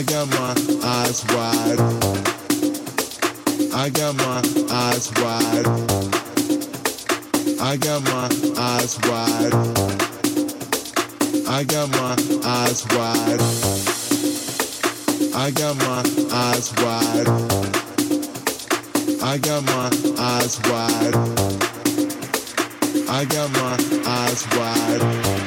I got my eyes wide. I got my eyes wide. I got my eyes wide. I got my eyes wide. I got my eyes wide. I got my eyes wide. I got my eyes wide.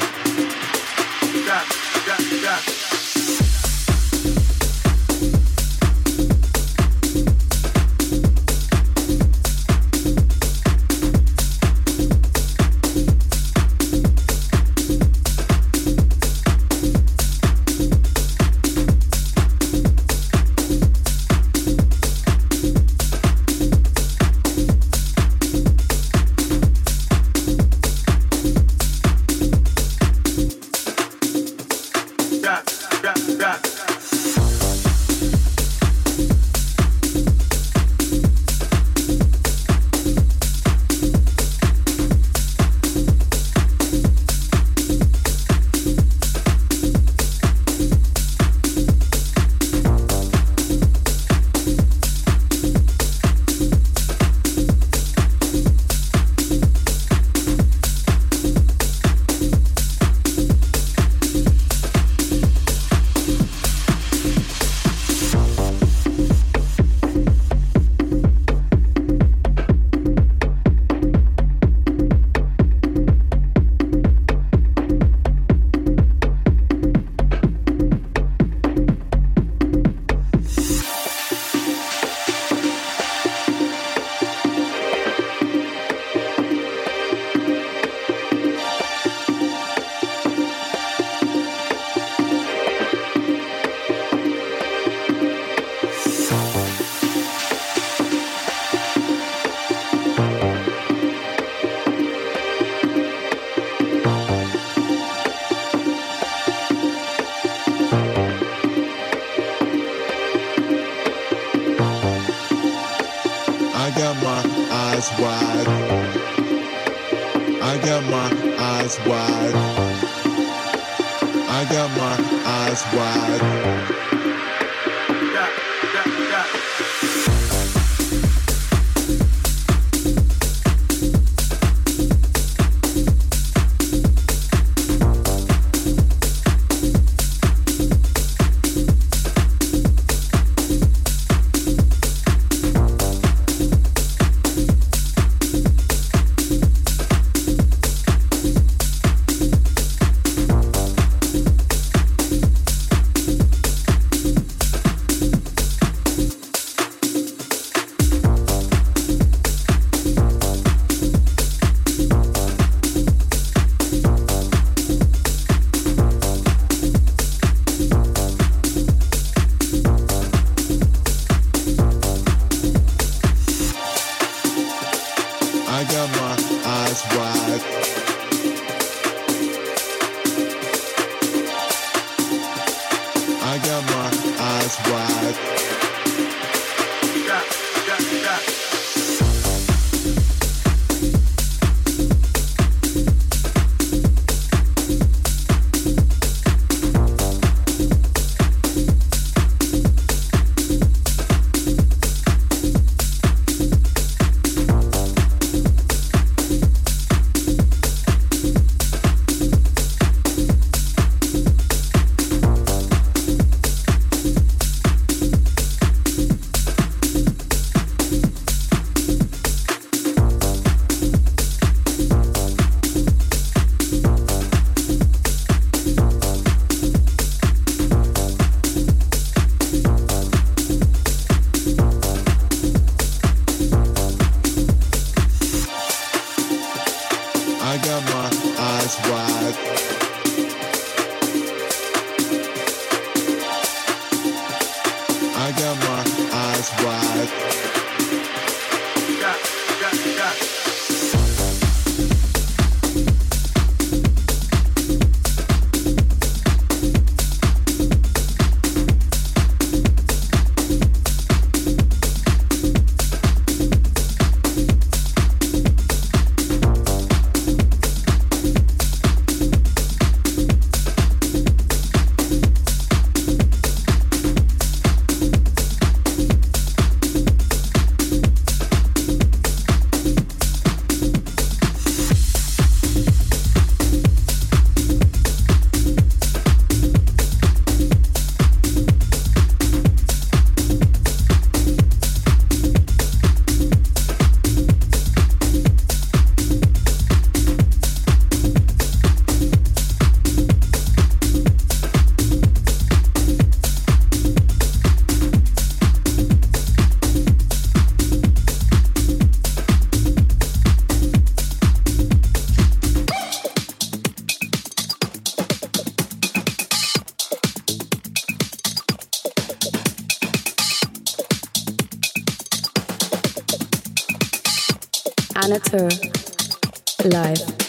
matter, life.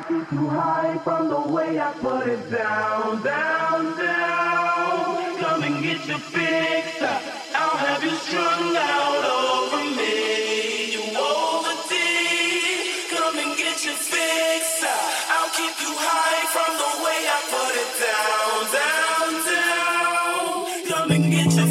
might be too high from the way I put it down, down, down. Come and get your fix. I'll have you strung out over me. You over D. Come and get your fix. I'll keep you high from the way I put it down, down, down. Come and get your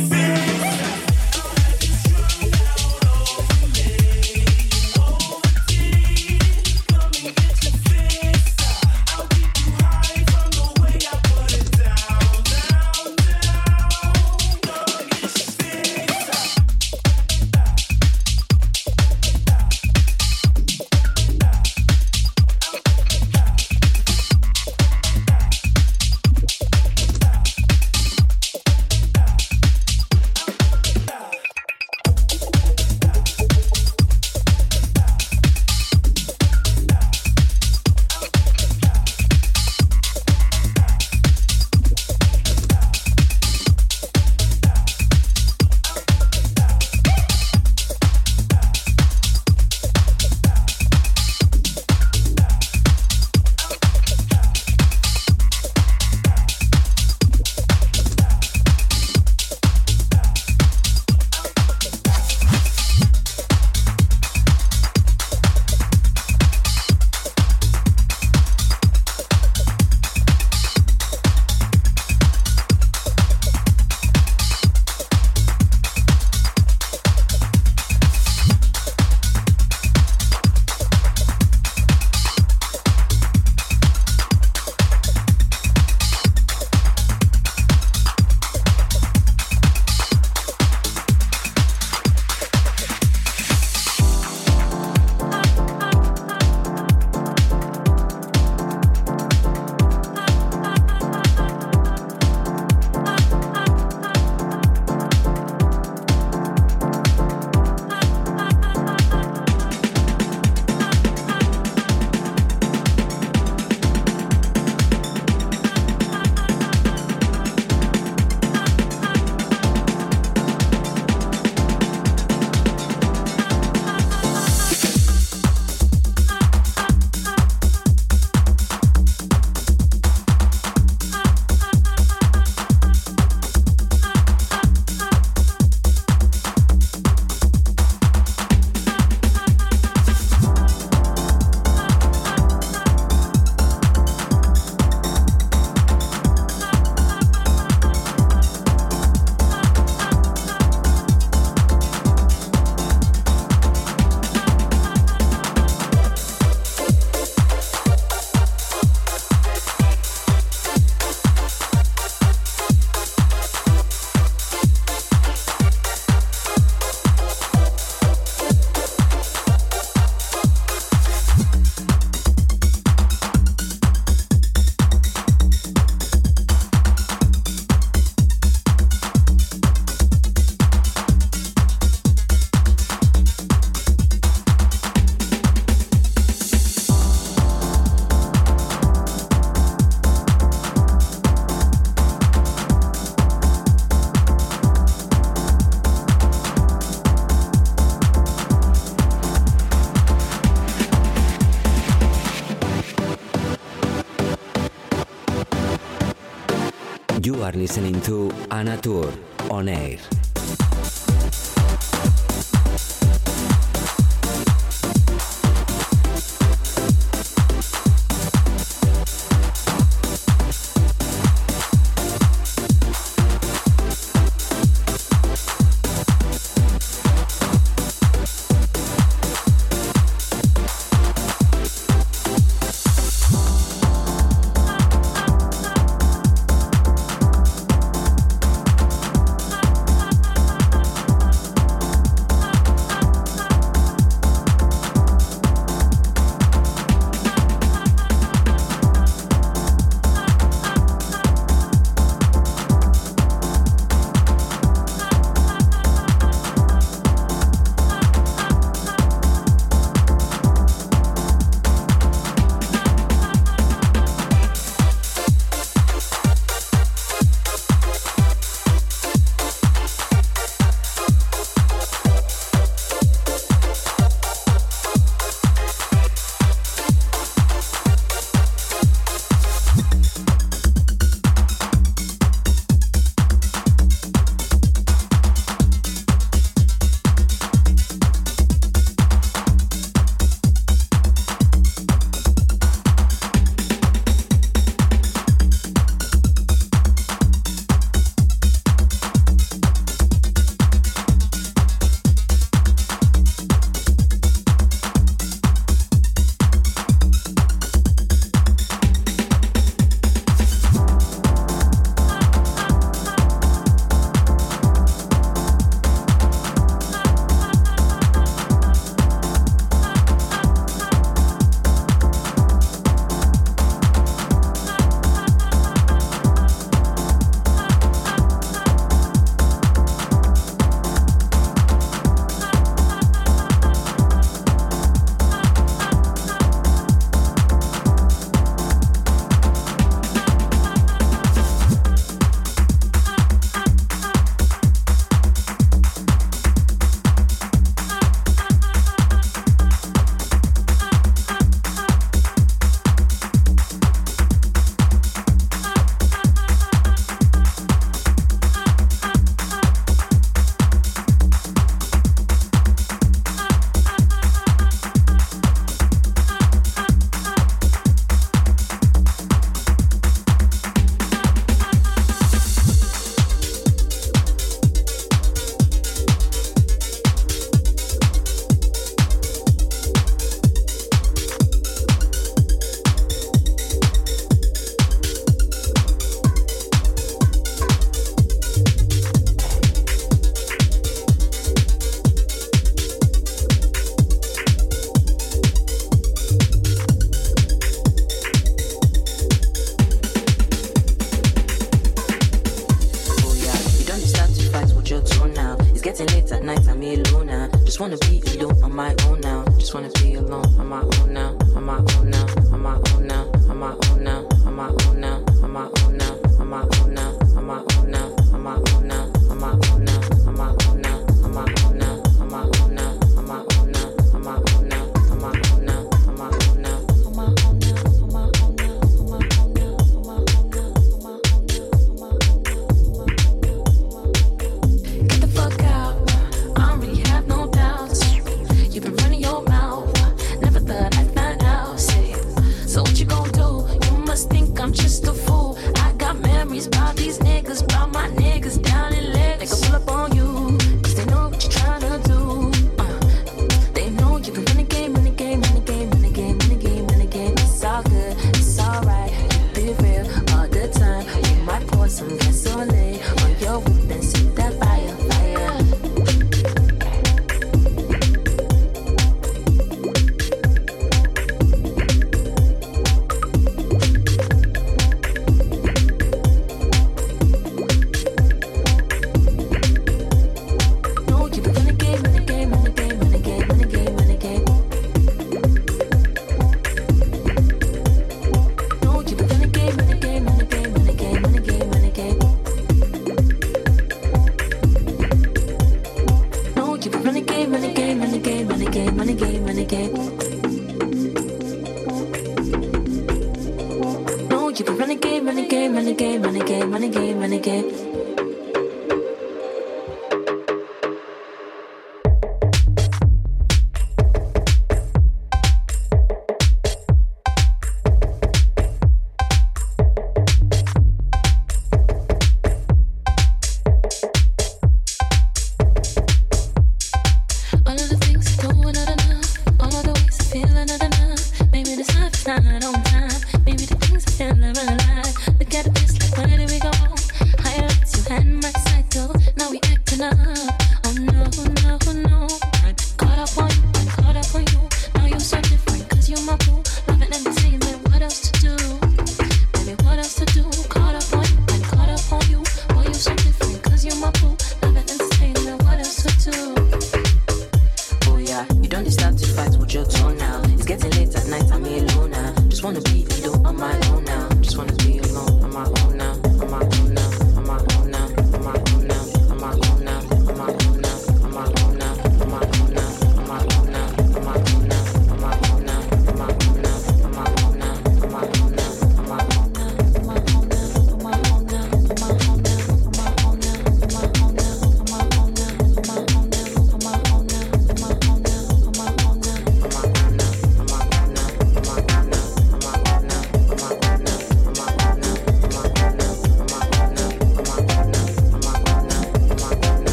You are listening to Anna Tur on air.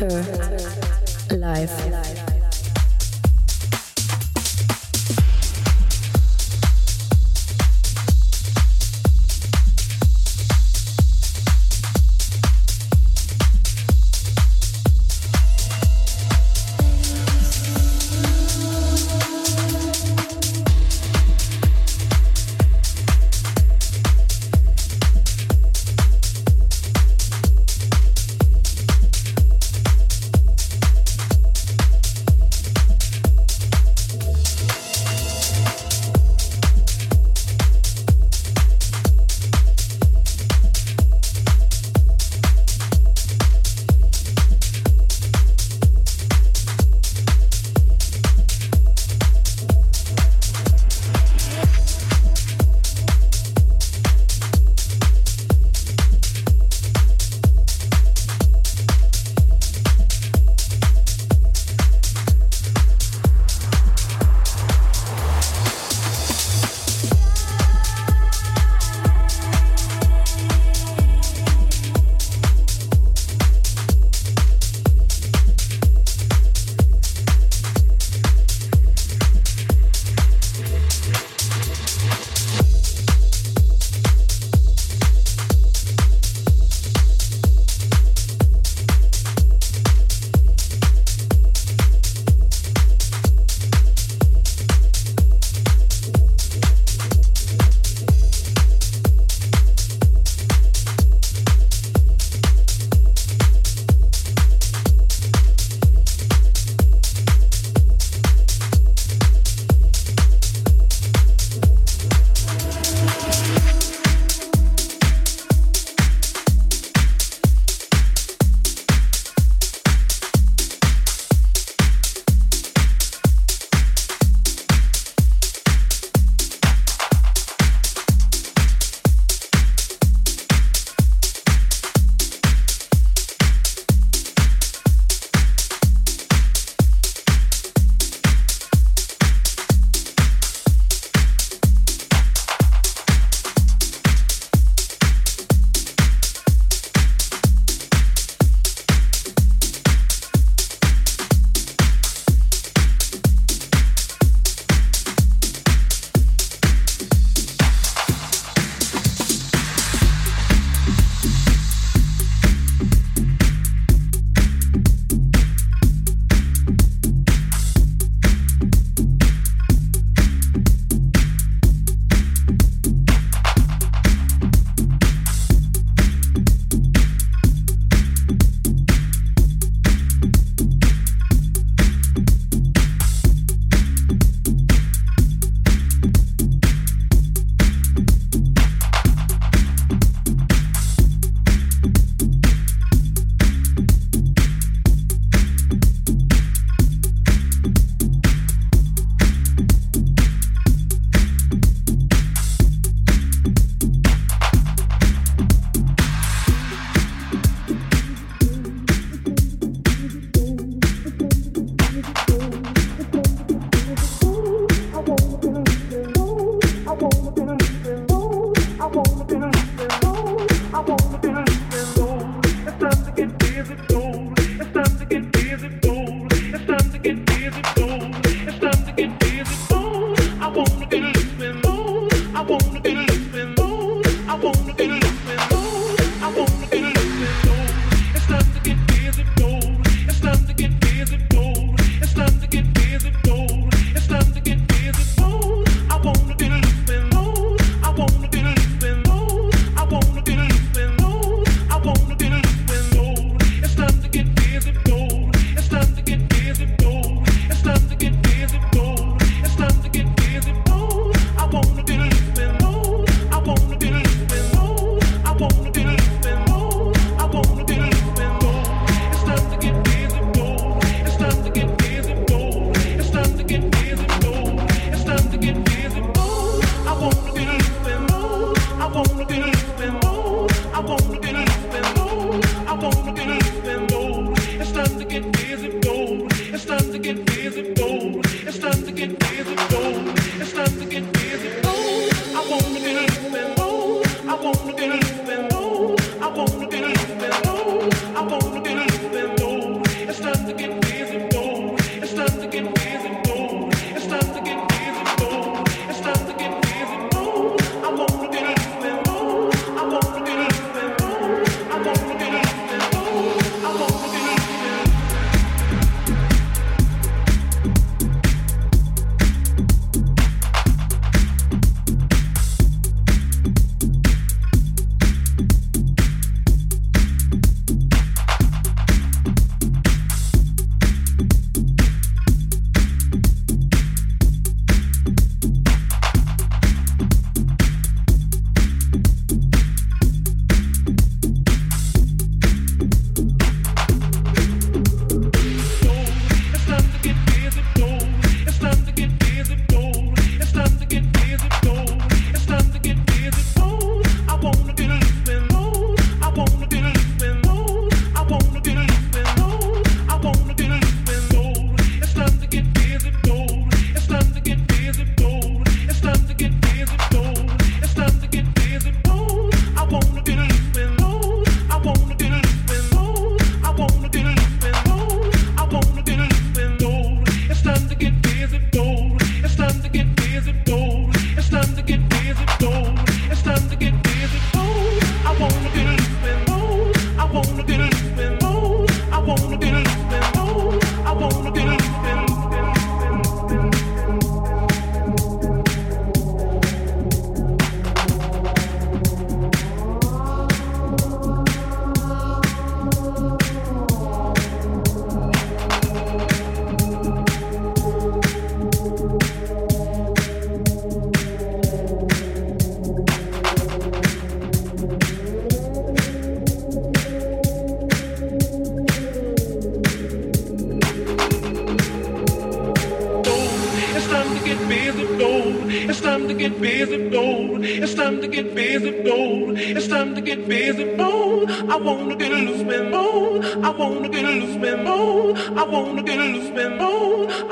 Live.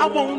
Bold.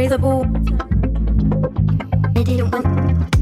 breathable. I didn't want.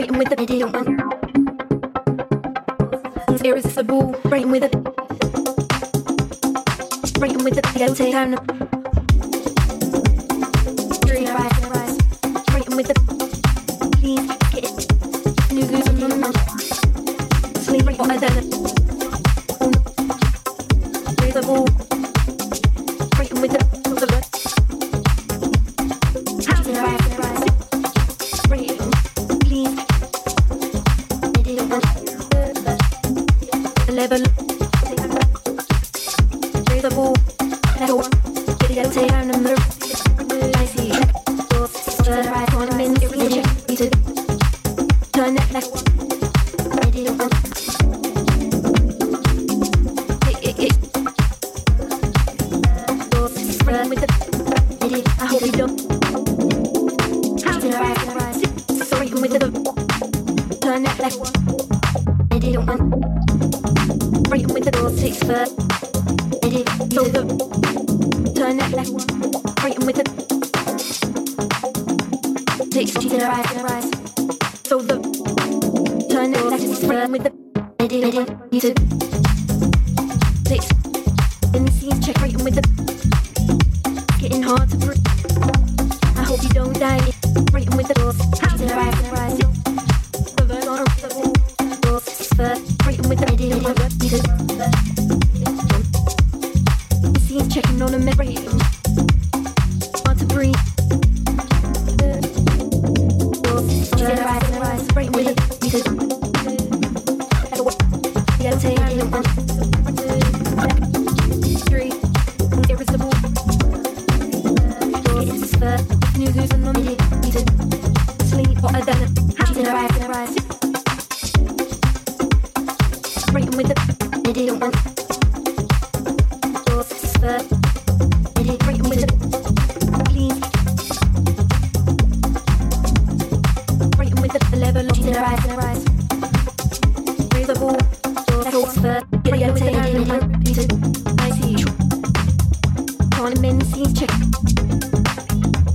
brain with the video. Irresistible, brain with the brain with the video. Take time to level.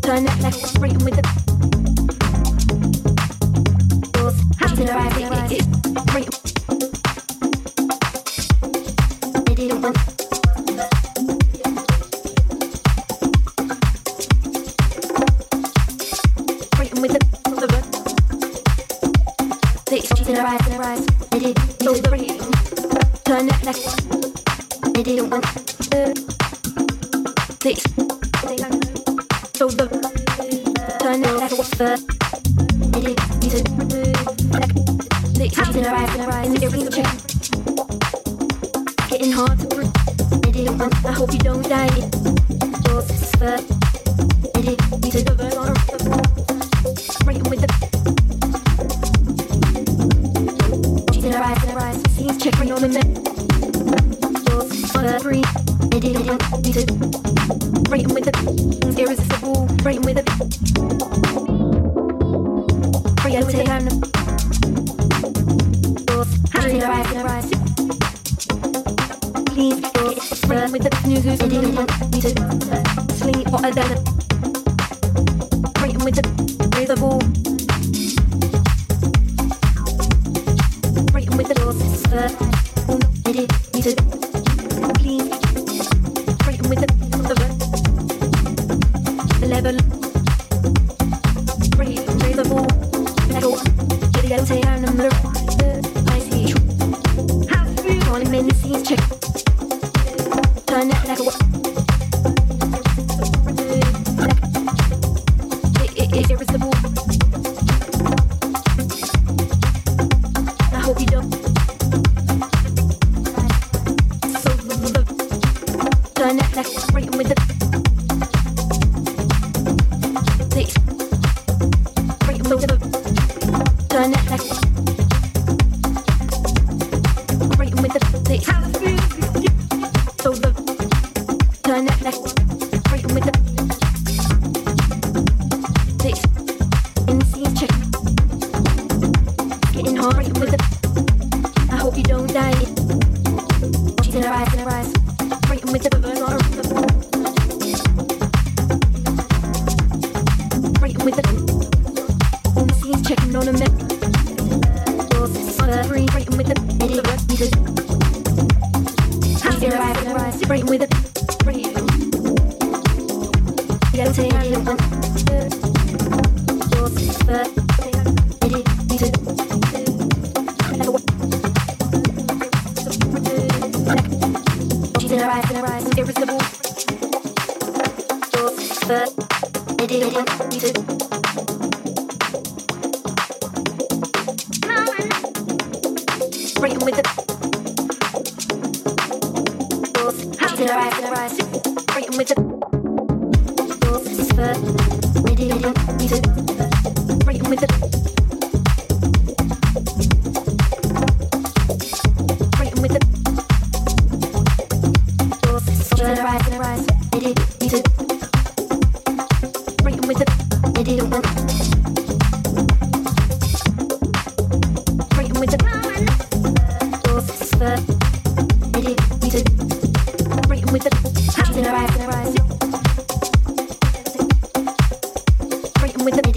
Turn up left, freedom with the. Doors, turn it with the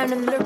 He's